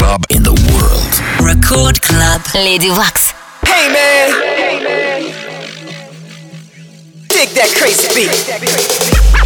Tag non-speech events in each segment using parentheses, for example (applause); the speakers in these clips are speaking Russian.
club in the world. Record Club. Lady Wax. Hey man. Hey man. Dig that crazy beat.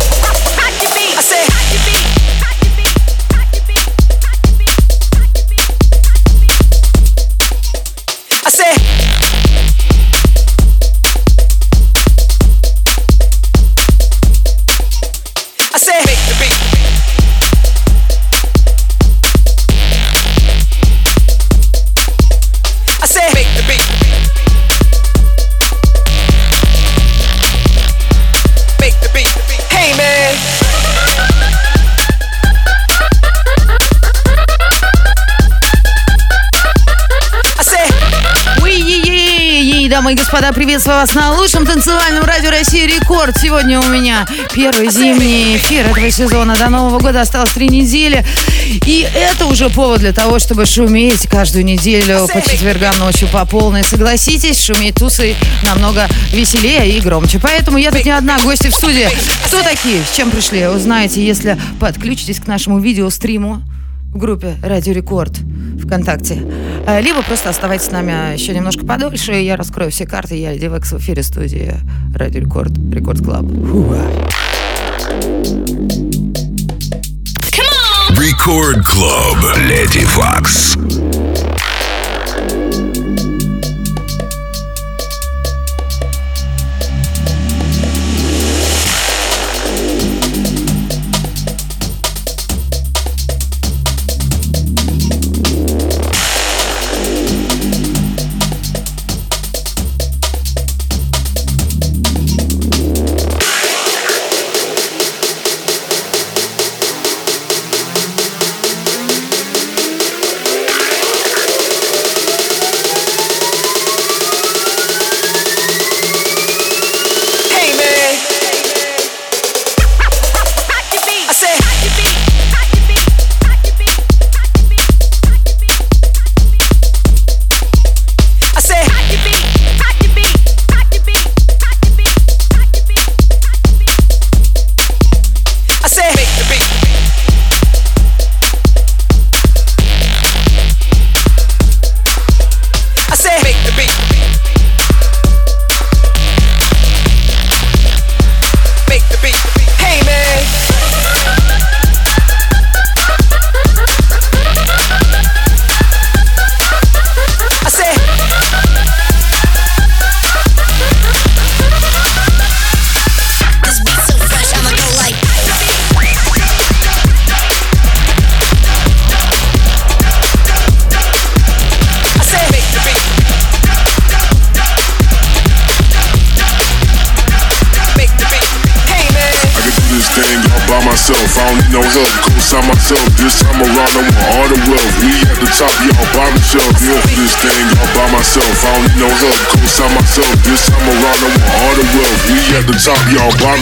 Дамы и господа, приветствую вас на лучшем танцевальном радио России Рекорд. Сегодня у меня первый зимний эфир этого сезона. До Нового года осталось три недели. И это уже повод для того, чтобы шуметь каждую неделю по четвергам ночью по полной. Согласитесь, шуметь тусы намного веселее и громче. Поэтому я тут не одна, гости в студии. Кто такие? С чем пришли? Узнаете, если подключитесь к нашему видеостриму в группе Радио Рекорд ВКонтакте. Э, Либо просто оставайтесь с нами еще немножко подольше, и я раскрою все карты. Я Lady Waks в эфире студии Радио Рекорд, Record Club. Record Club. Lady Waks.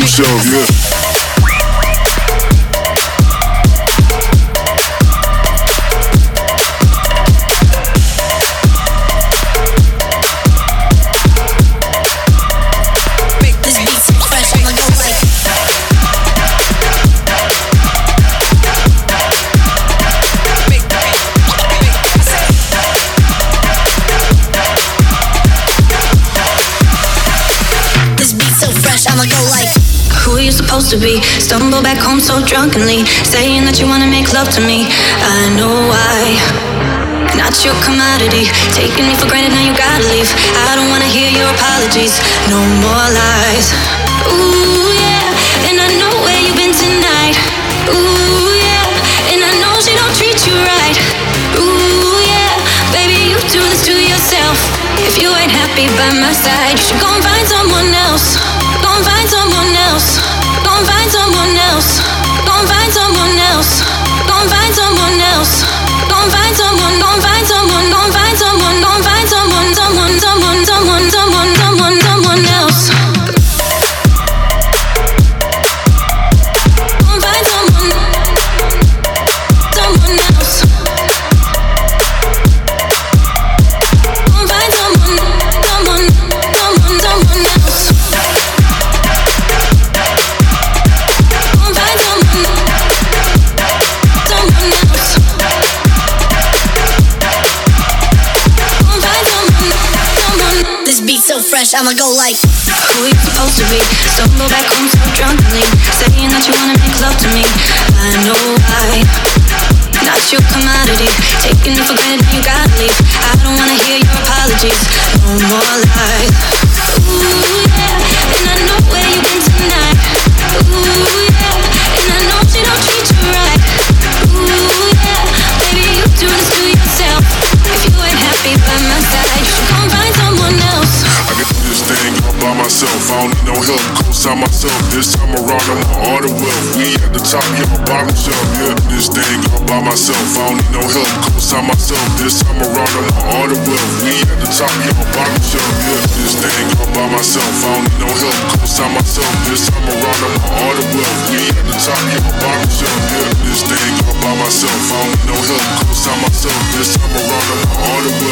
yourself, yeah. Supposed to be? Stumble back home so drunkenly, saying that you wanna make love to me. I know why. Not your commodity, taking me for granted. Now you gotta leave. I don't wanna hear your apologies. No more lies. Ooh yeah, and I know where you've been tonight. Ooh yeah, and I know she don't treat you right. Ooh yeah, baby you do this to yourself. If you ain't happy by my side, you should go and find someone else. Go and find someone else. Find someone else. Go and find someone else. Go and find someone else. I'ma go like Who you supposed to be? Stumble back home so drunkenly Saying that you wanna make love to me. I know why. Not your commodity. Taking it for granted you gotta leave. I don't wanna hear your apologies. No more lies. Ooh yeah. And I know where you've been tonight. Ooh yeah. And I know she don't treat you right. Ooh ain't by find someone else I can do this thing all by myself. I don't need no help. Co-sign myself. This time around, I want all the wealth. We at the top, my bottom shelf. Yeah, this thing all by myself. I don't need no help. Co-sign myself. This time around, I want all the wealth. We at the top, my bottom shelf. Yeah, this thing all by myself. I don't need no help. Co-sign myself. This time around, I want all the wealth. We at the top, my bottom shelf. Yeah, this thing all by myself. I don't need no help. Co-sign myself. This time around, I want all the wealth.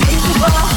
Make you fall.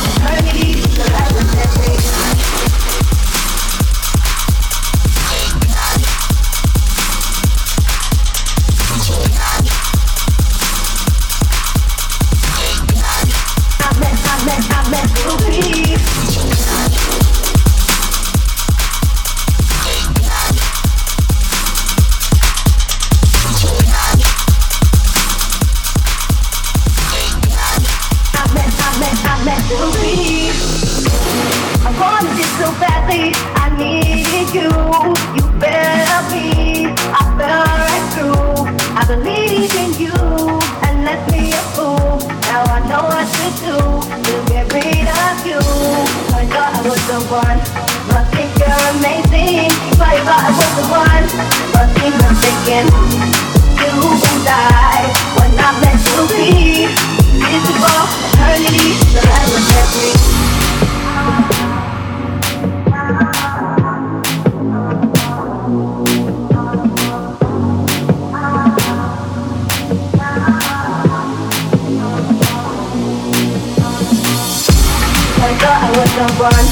one.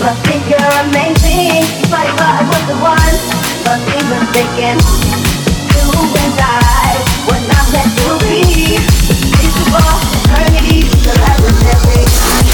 Must think you're amazing. You thought you I was the one. Must even thinking, You and I, when not meant to be. Peaceable eternity till I was every.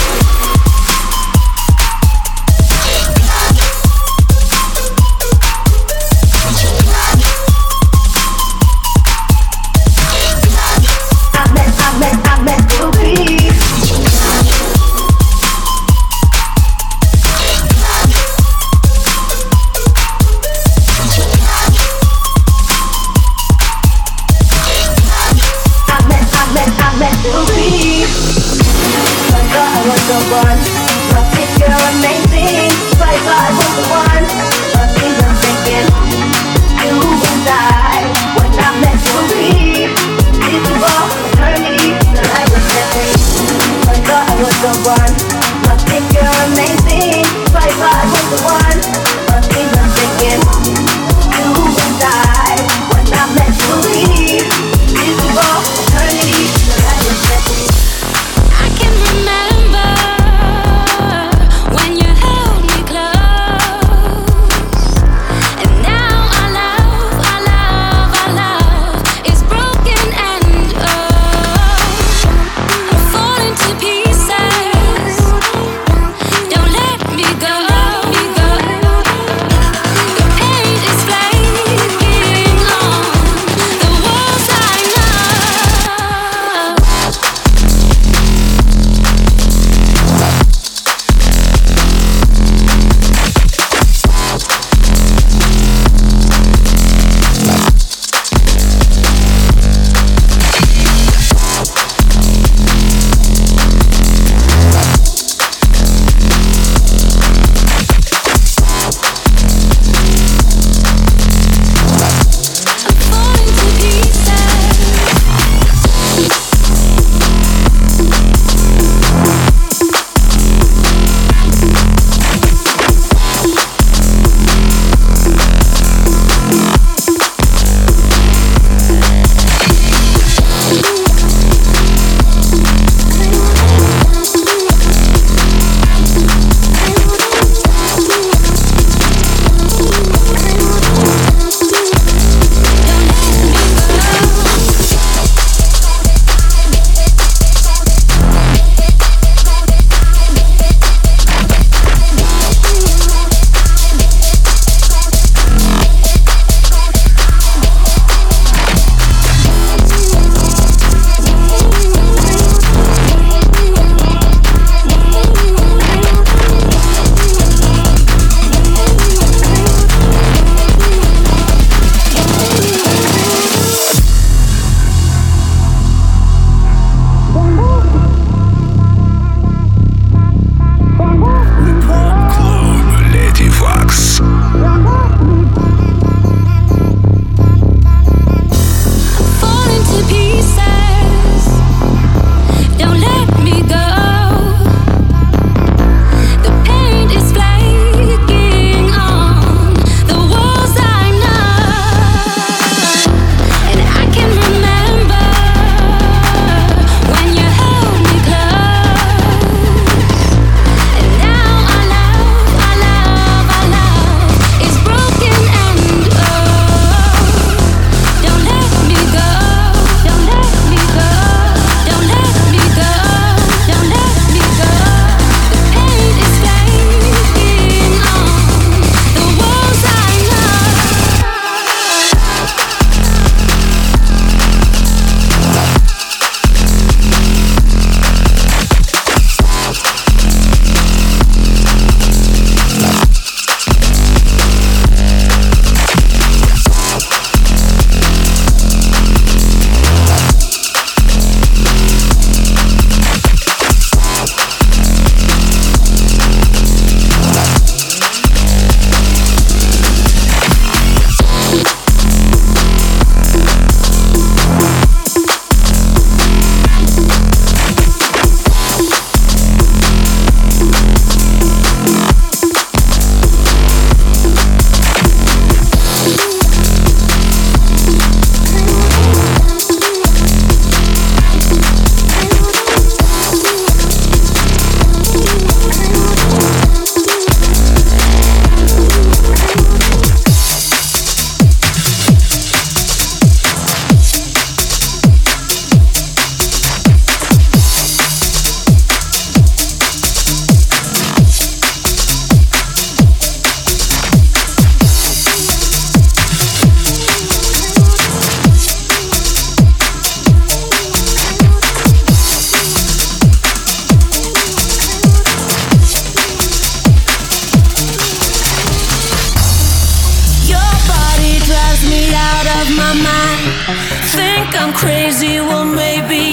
I'm crazy, well maybe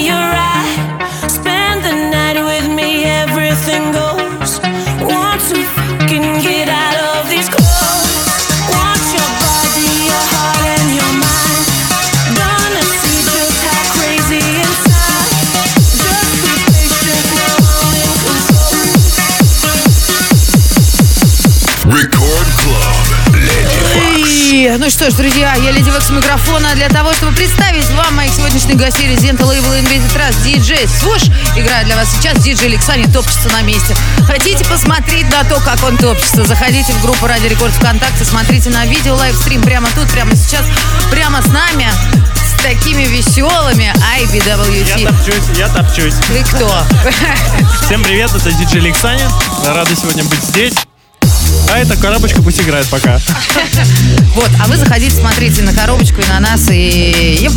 что ж, друзья, я Леди Векс микрофона для того, чтобы представить вам моих сегодняшних гостей резидента лейбла Invented Trust, диджей Свуш. Играет для вас сейчас диджей Александр топчется на месте. Хотите посмотреть на то, как он топчется? Заходите в группу Ради Рекорд ВКонтакте, смотрите на видео лайвстрим прямо тут, прямо сейчас, прямо с нами, с такими веселыми Я IBWT. топчусь, я топчусь. Ты кто? Всем привет, это диджей Алексанин. Рады сегодня быть здесь. А эта коробочка пусть играет пока. (laughs) Вот, а вы заходите, смотрите на коробочку и на нас, и...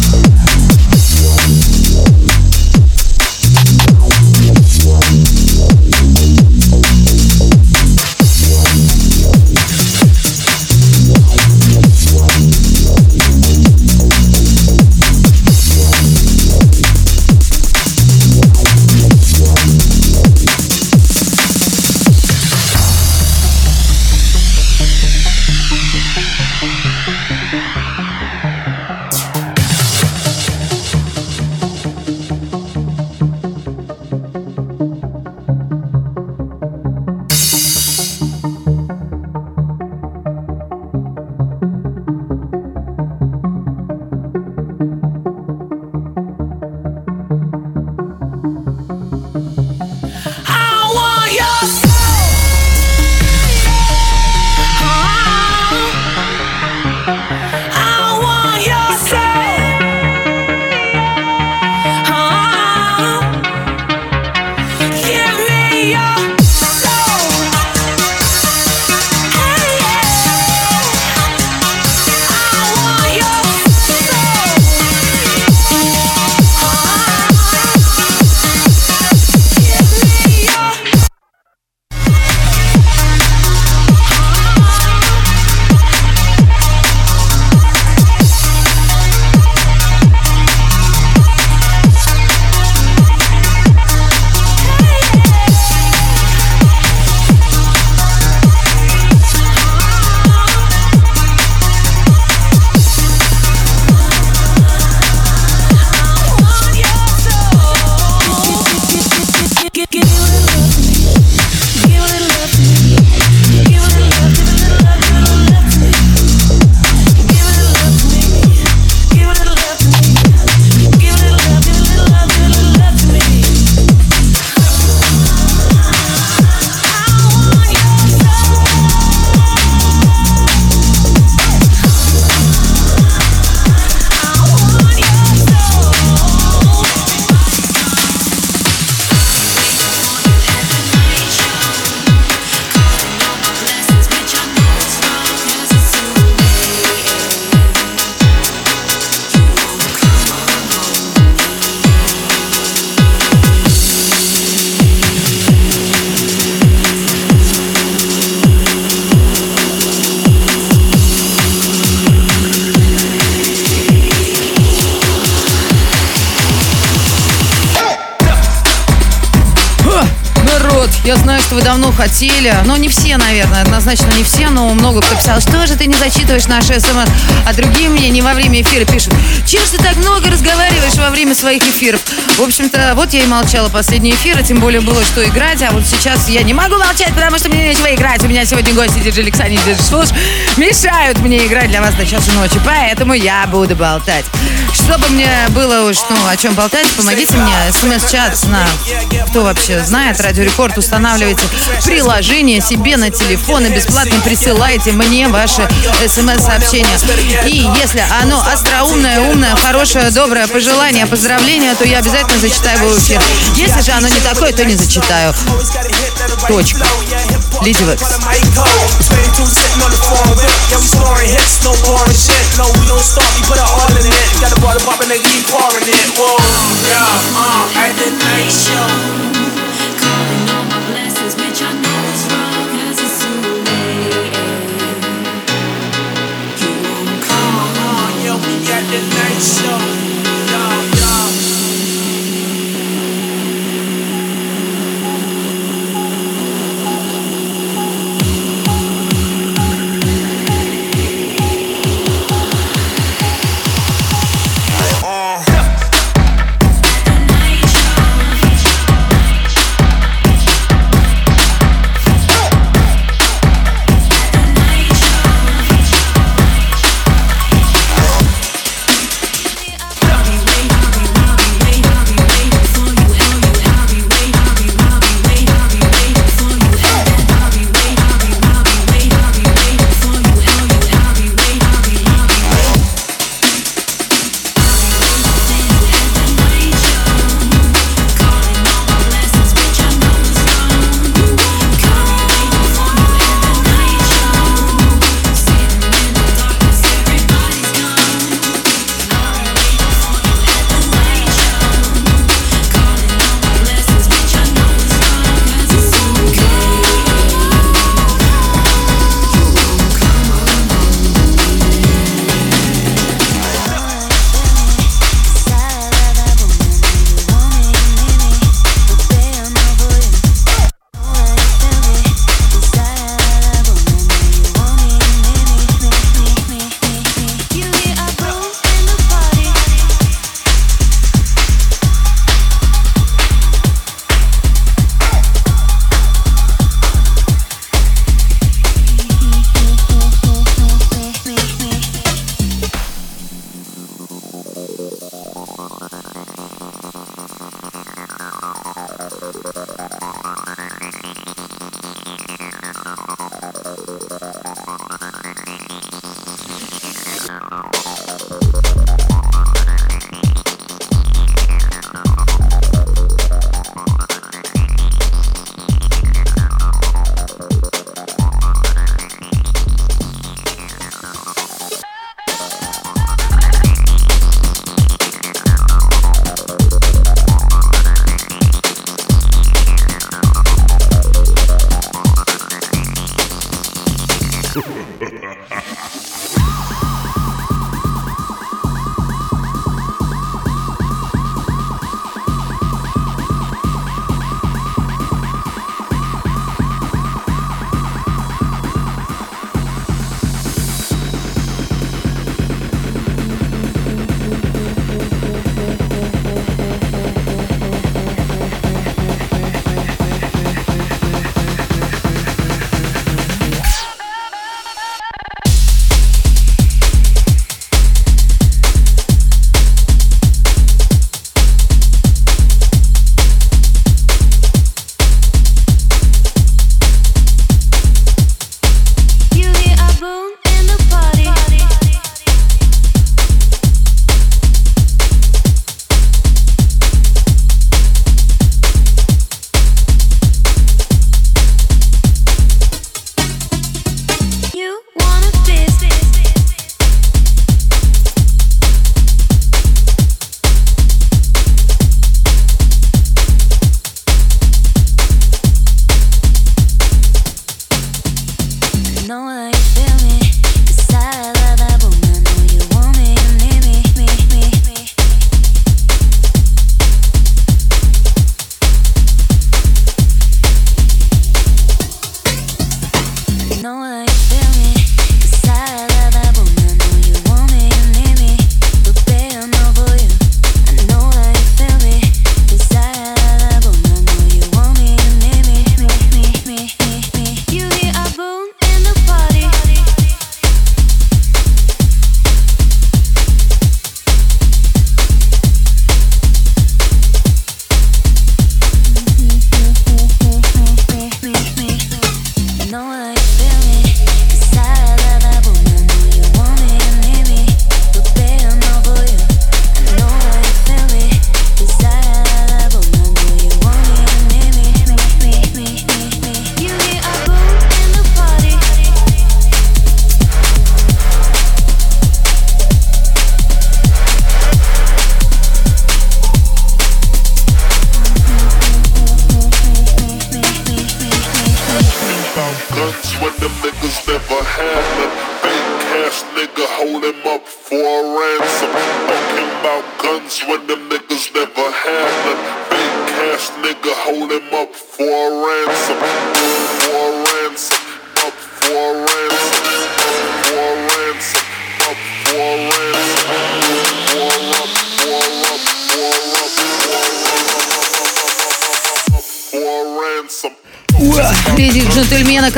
что вы давно хотели, но не все, наверное, однозначно не все, но много кто писал, что же ты не зачитываешь наши смс, а другие мне не во время эфира пишут, чем ж ты так много разговариваешь во время своих эфиров? В общем-то, вот я и молчала последние эфиры, тем более было что играть, а вот сейчас я не могу молчать, потому что мне нечего играть. У меня сегодня гости диджей Александр диджей Слуш мешают мне играть для вас до часу ночи, поэтому я буду болтать. Чтобы мне было уж, ну, о чем болтать, помогите мне, смс-чат на, кто вообще знает, Радио Рекорд, устанавливайте приложение себе на телефон и бесплатно присылайте мне ваши смс-сообщения. И если оно остроумное, умное, хорошее, доброе пожелание, поздравление, то я обязательно зачитаю его эфир. Если же оно не такое, то не зачитаю. Точка. Леди Векс. Uh. show.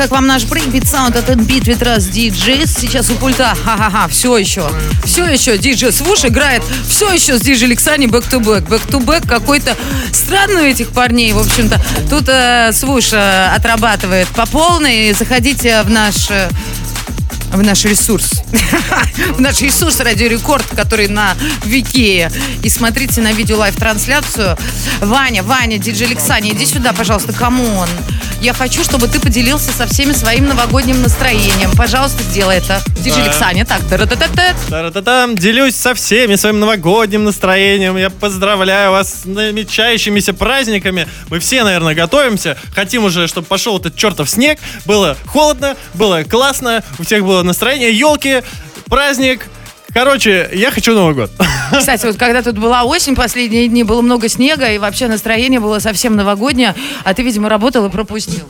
Как вам наш брейкбит саунд от with Us DJ? Сейчас у пульта, ха-ха-ха, все еще, все еще диджей Свуш играет, все еще с диджей Лексани back to back, back to back какой-то странный у этих парней, в общем-то. Тут э, Свуш э, отрабатывает по полной, заходите в наш э, в наш ресурс. (laughs) в наш ресурс Радио Рекорд, который на Викее. И смотрите на видео live-трансляцию. Ваня, Ваня, диджей Лексани, иди сюда, пожалуйста, come on. Я хочу, чтобы ты поделился со всеми своим новогодним настроением. Пожалуйста, сделай это. Диджей Да. Лексани, так, та-ра-та-та-та. Делюсь со всеми своим новогодним настроением. Я поздравляю вас с намечающимися праздниками. Мы все, наверное, готовимся. Хотим уже, чтобы пошел этот чертов снег. Было холодно, было классно. У всех было настроение. Елки, праздник. Короче, я хочу Новый год. Кстати, вот когда тут была осень, последние дни было много снега, и вообще настроение было совсем новогоднее, а ты, видимо, работал и пропустил.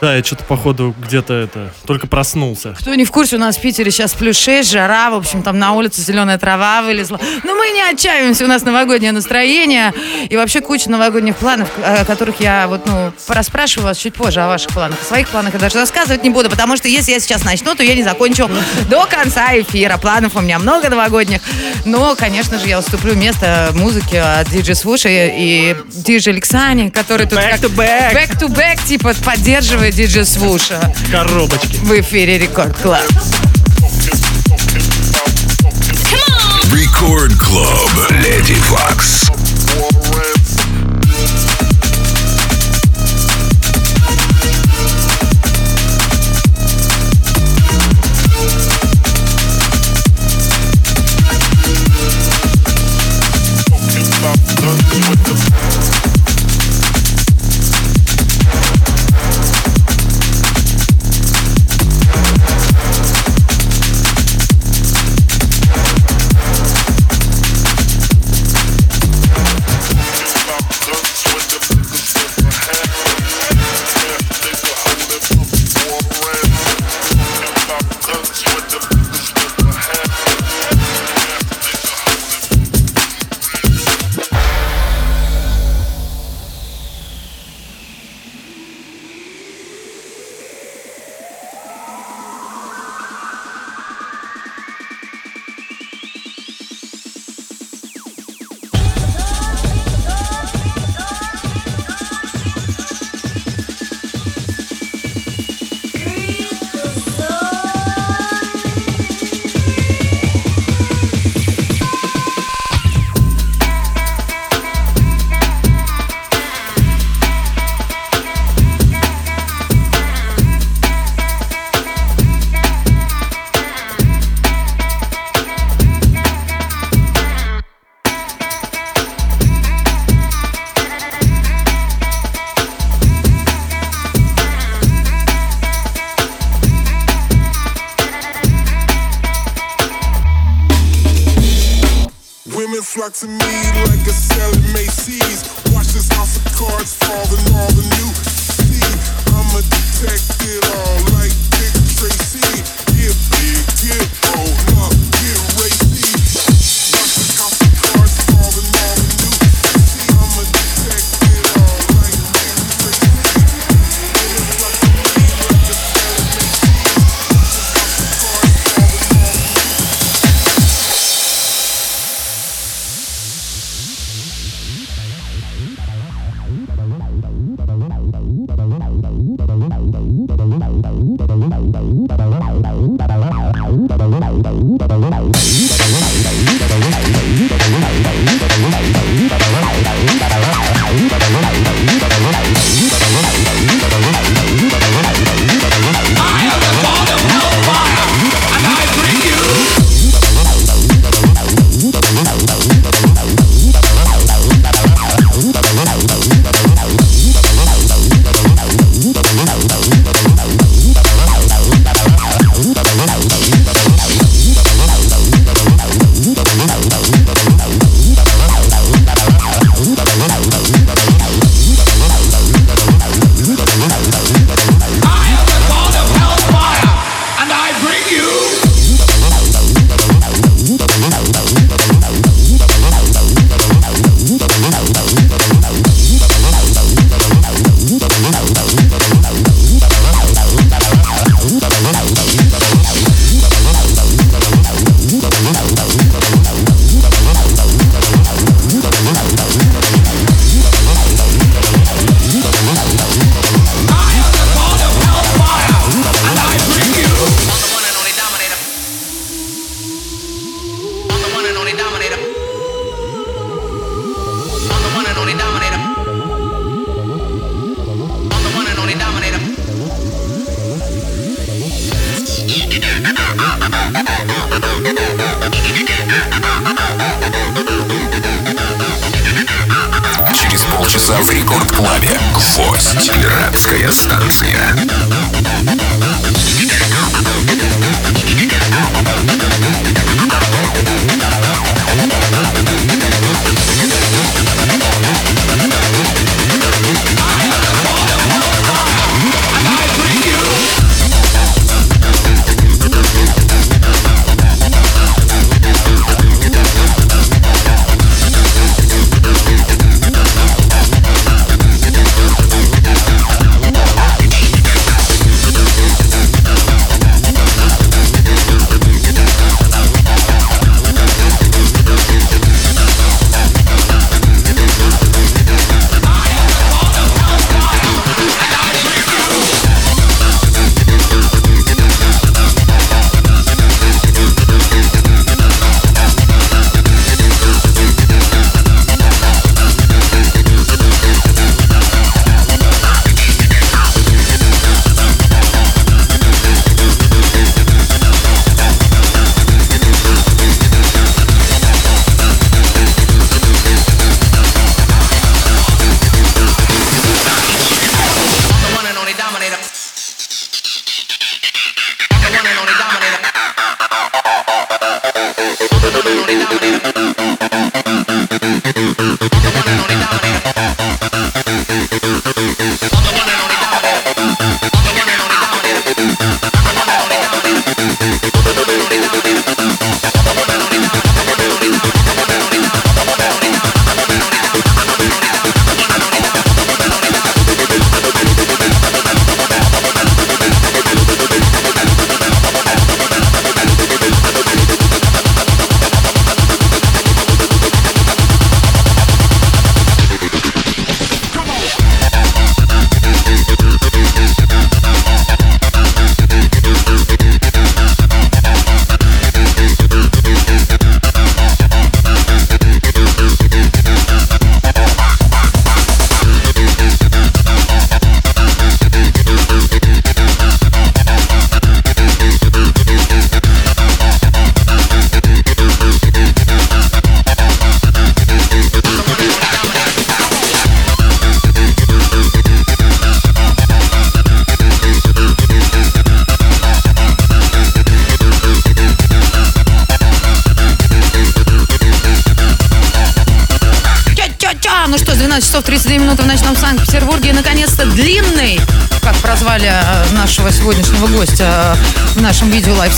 Да, я что-то, походу, где-то это, только проснулся. Кто не в курсе, у нас в Питере сейчас плюс 6, жара, в общем, там на улице зеленая трава вылезла. Но мы не отчаиваемся, у нас новогоднее настроение. И вообще куча новогодних планов, о которых я вот, ну, порасспрашиваю вас чуть позже о ваших планах. О своих планах я даже рассказывать не буду, потому что если я сейчас начну, то я не закончу до конца эфира. Планов у меня много новогодних. Но, конечно же, я уступлю место музыке от диджей Свуши и диджей Алексани, который тут Back как- to back. back to back, типа, поддерживает диджей Свуша Коробочки. в эфире Record Club. Record Club. Lady Fox.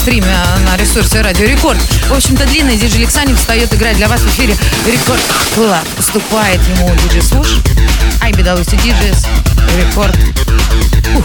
Нашем видео-лайвстриме на ресурсе Радио Рекорд. В общем-то, длинный диджей Александр встает играть для вас в эфире Рекорд Клаб. Уступает ему диджей Слуш. Ай, бедалуйте, диджейс. Рекорд. Ух.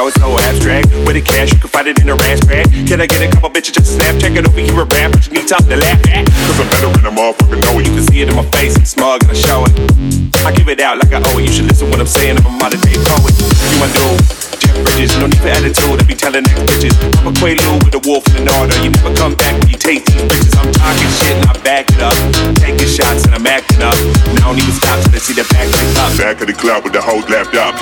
That was so abstract. With the cash, you can find it in a rash bag. Can I get a couple bitches just to snap? Check it over here, a rap, but you need something to laugh at. Cause I'm better when a motherfucker know it. You can see it in my face, I'm smug and I show it. I give it out like I owe it. You should listen what I'm saying. If I'm a modern day poet. You my dude. Jeff Bridges, no need for attitude. I be telling next bitches. I'm a Quaalude with a wolf in an order. You never come back when you taste these bitches. I'm talking shit and I back it up. Taking shots and I'm acting up. And I don't even stop till I see the back light up. Back of the club with the whole lapped up.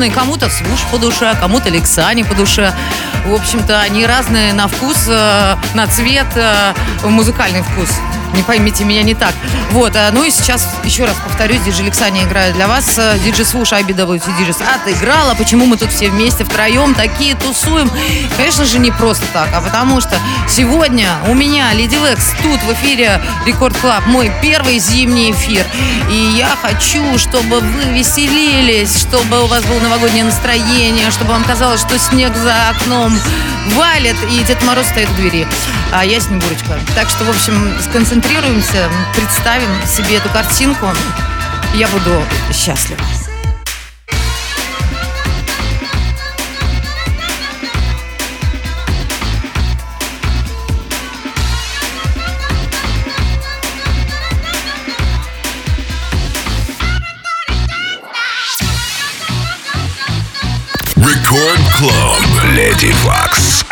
Нужны кому-то Свуш по душе, кому-то Лексани по душе. В общем-то, они разные на вкус, э, на цвет, э, музыкальный вкус. Не поймите меня не так. Вот, а, ну и сейчас, еще раз повторюсь, диджей Лексани играет для вас. э, Диджей Свуш, IBWT DJs отыграла. Почему мы тут все вместе, втроем, такие тусуем? Конечно же, не просто так, а потому что сегодня у меня Леди Лекс тут в эфире Record Club, мой первый зимний эфир. И я хочу, чтобы вы веселились, чтобы у вас было новогоднее настроение, чтобы вам казалось, что снег за окном валит, и Дед Мороз стоит в двери, а я Снегурочка. Так что, в общем, сконцентрируемся, представим себе эту картинку. Я буду счастлива. Record Club. Lady Fox.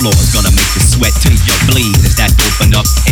Floor. It's gonna make you sweat till you bleed. Is that open up?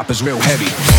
pop is real heavy.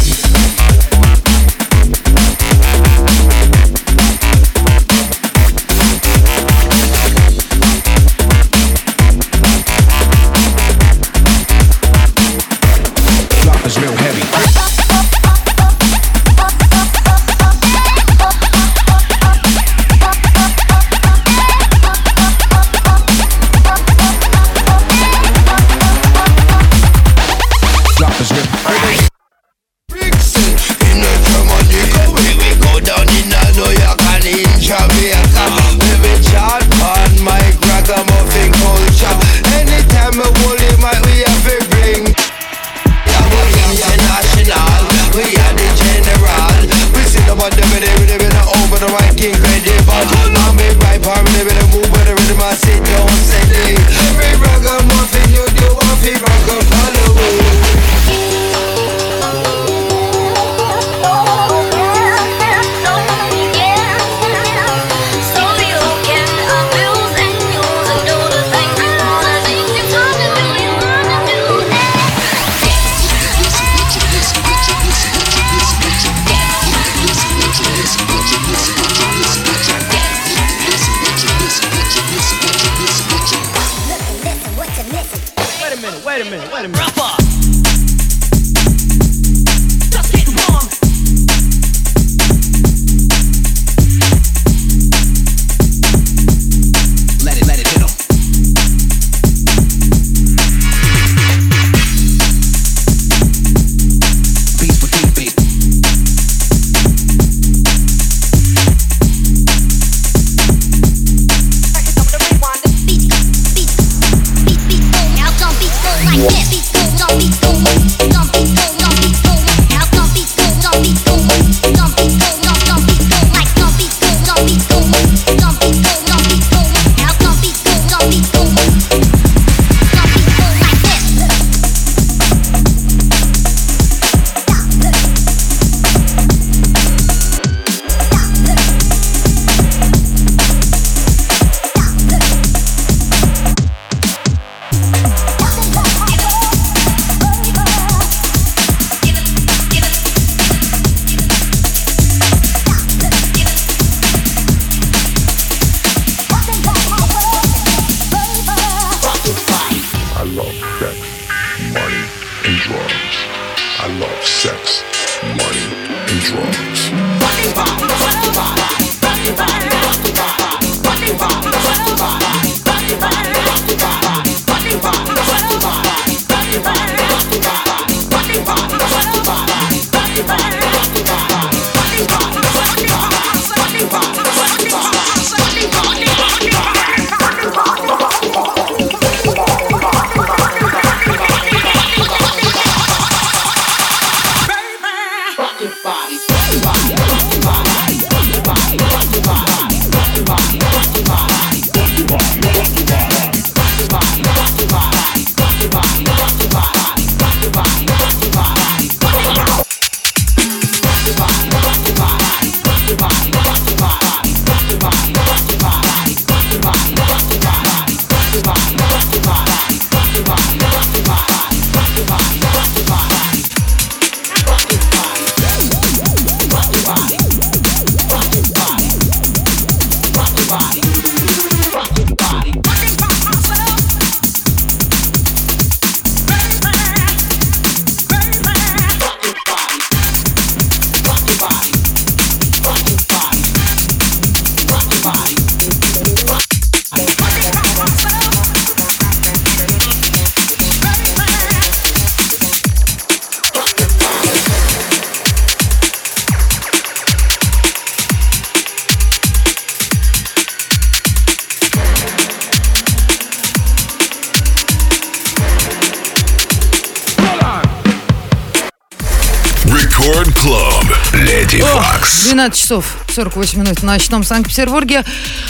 12 часов 48 минут в ночном Санкт-Петербурге.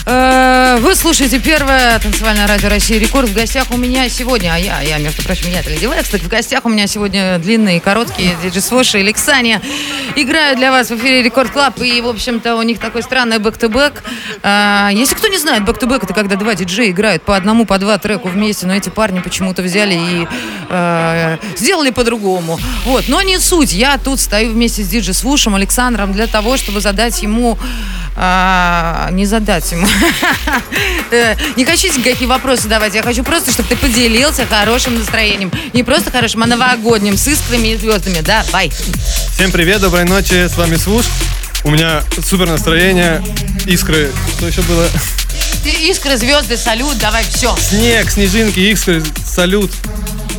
Э, Вы слушаете первое танцевальное радио России Рекорд. В гостях у меня сегодня, а я, я между прочим, я Леди Вай, кстати, в гостях у меня сегодня длинные и короткие диджей Свуш и Лексани. Играю для вас в эфире Record Club, и, в общем-то, у них такой странный back-to-back. Э, Если кто не знает, back-to-back это когда два диджея играют по одному, по два треку вместе, но эти парни почему-то взяли и э, сделали по-другому. Вот, но не суть. Я тут стою вместе с диджей Свушем Александром для того, чтобы задать ему а, не задать ему. Э, Не хочу никакие вопросы давать. Я хочу просто, чтобы ты поделился хорошим настроением. Не просто хорошим, а новогодним, с искрами и звездами. Давай. Всем привет, доброй ночи, с вами Свуш. У меня супер настроение, искры, что еще было? Искры, звезды, салют, давай все. Снег, снежинки, искры, салют.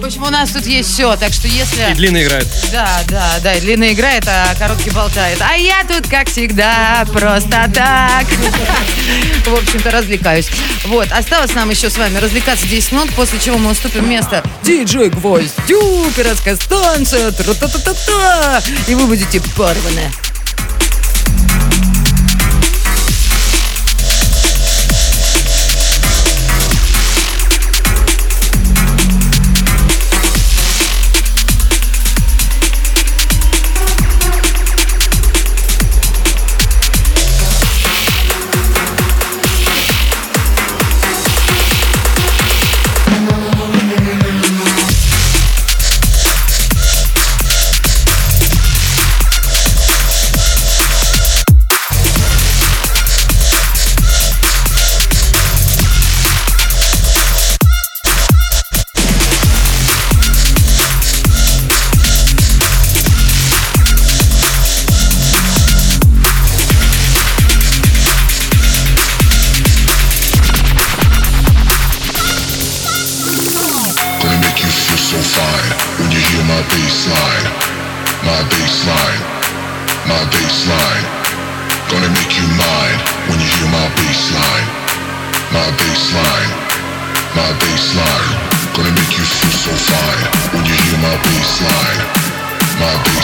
В общем, у нас тут есть все, так что если... И длинный играет. Да, да, да, и длинный играет, а короткий болтает. А я тут, как всегда, просто так. (laughs) В общем-то, развлекаюсь. Вот, осталось нам еще с вами развлекаться 10 минут, после чего мы уступим место диджей Гвоздю, пиратская станция, тра-та-та-та-та, и вы будете порваны.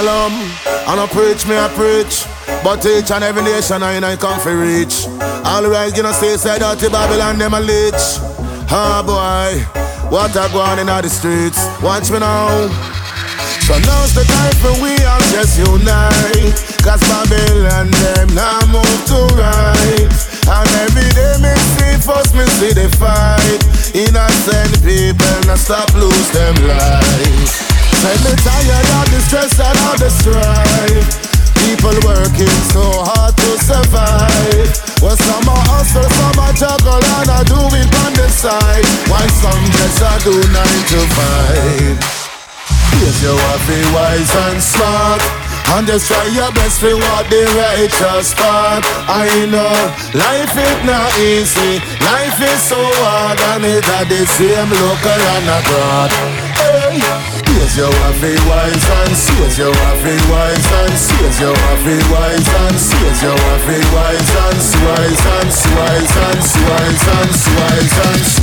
Shalom, and I preach me I preach. But each and every nation I ain't come for reach. All right, you know, side out to Babylon, them a leech. Ah boy, what a go on in the streets. Watch me now. So now's the time for we all just unite. Cause Babylon them now move to right. And every day me see first me see the fight. Innocent people now stop lose them lives. Say me tired of the stress and all the strife. People working so hard to survive. Well, some are hustle, some are juggle, and I do it on the side. While some just a do nine to five. Yes, you to be wise and smart. And just try your best to walk the righteous path. I know life is not easy. Life is so hard and it had the same local and abroad. Hey. Yes, you have wise and yes, you have be wise and yes, you have be wise and yes, you have be wise and wise and wise and wise and wise and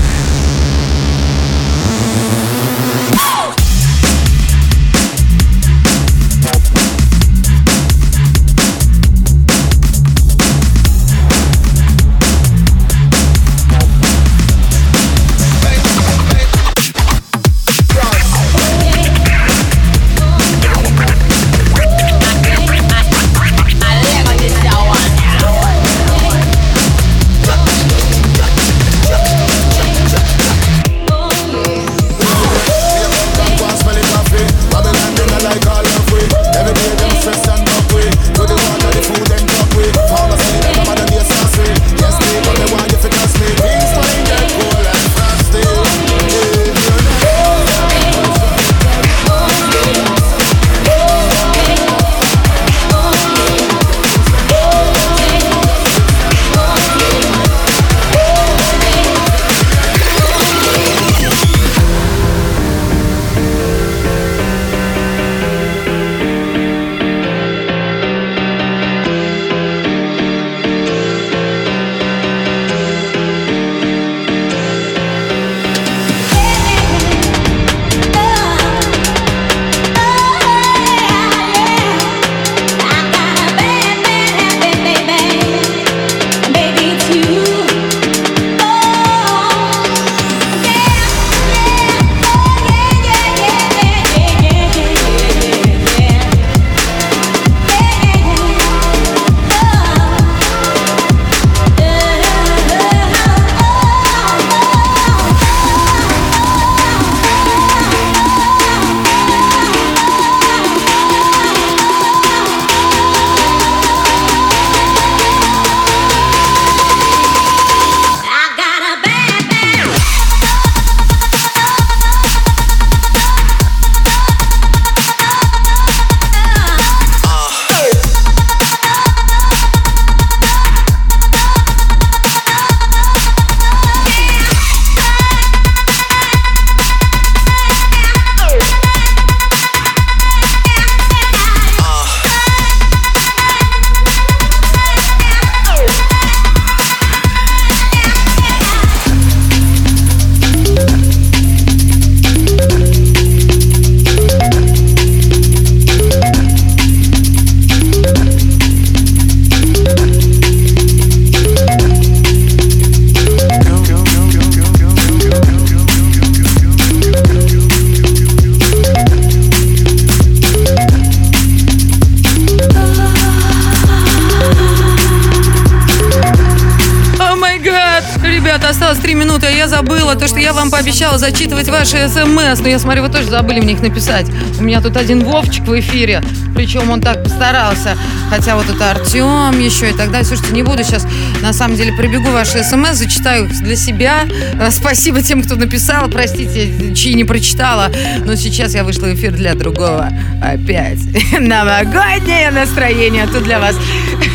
пообещала зачитывать ваши смс. Но я смотрю, вы тоже забыли мне их написать. У меня тут один Вовчик в эфире, причем он так постарался. Хотя вот это Артем еще и так далее. Слушайте, не буду сейчас, на самом деле, прибегу ваши смс, зачитаю их для себя. Э, Спасибо тем, кто написал, простите, чьи не прочитала. Но сейчас я вышла в эфир для другого. Опять. (laughs) Новогоднее настроение тут для вас.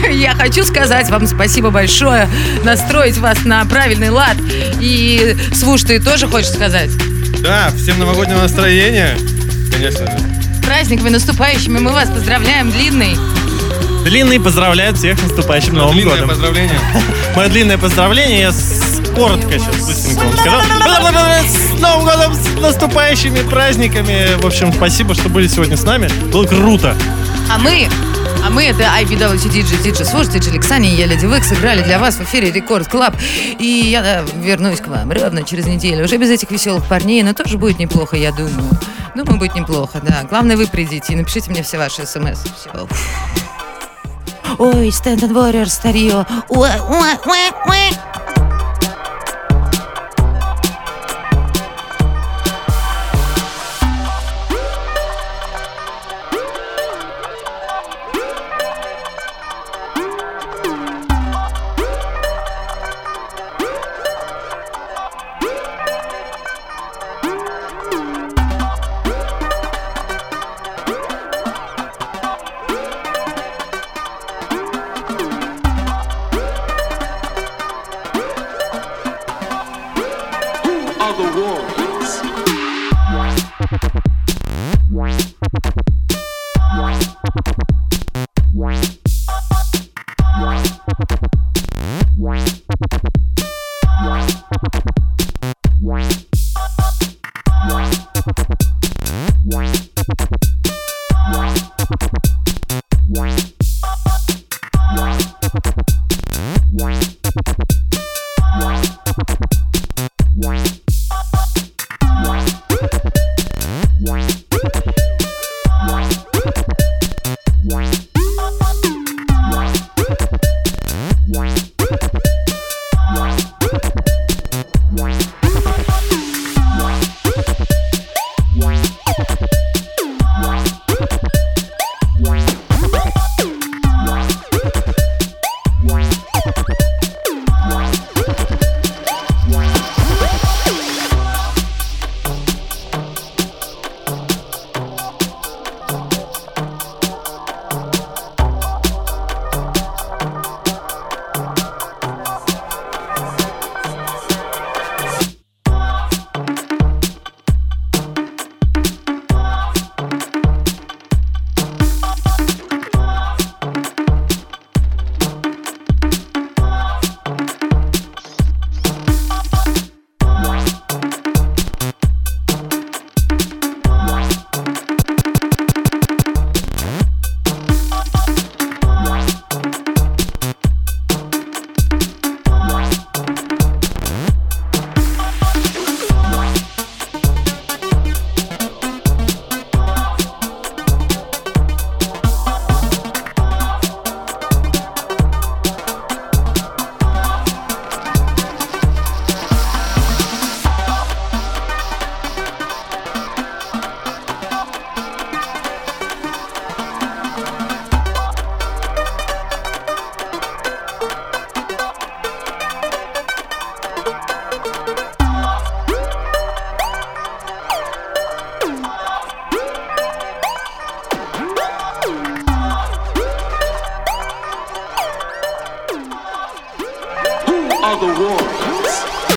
(laughs) Я хочу сказать вам спасибо большое, настроить вас на правильный лад. И, Свуш, ты тоже хочешь сказать? Да, всем новогоднего настроения, конечно же. С праздниками наступающими мы вас поздравляем, длинный. Длинный поздравляет всех с наступающим Новым Длинное годом. поздравление. (laughs) Мое длинное поздравление я с- коротко сейчас быстренько вам скажу. С Новым годом! С наступающими праздниками. В общем, спасибо, что были сегодня с нами. Было круто. А мы, а мы это IBWT DJs, Swoosh, DJ Лексани и я, Леди Вик, сыграли для вас в эфире Record Club. И я да, вернусь к вам ровно через неделю. Уже без этих веселых парней, но тоже будет неплохо, я думаю. Думаю, будет неплохо, да. Главное, вы придите и напишите мне все ваши смс. Все. Ой, Stand Warrior, старье. Уэ, уэ, уэ, уэ.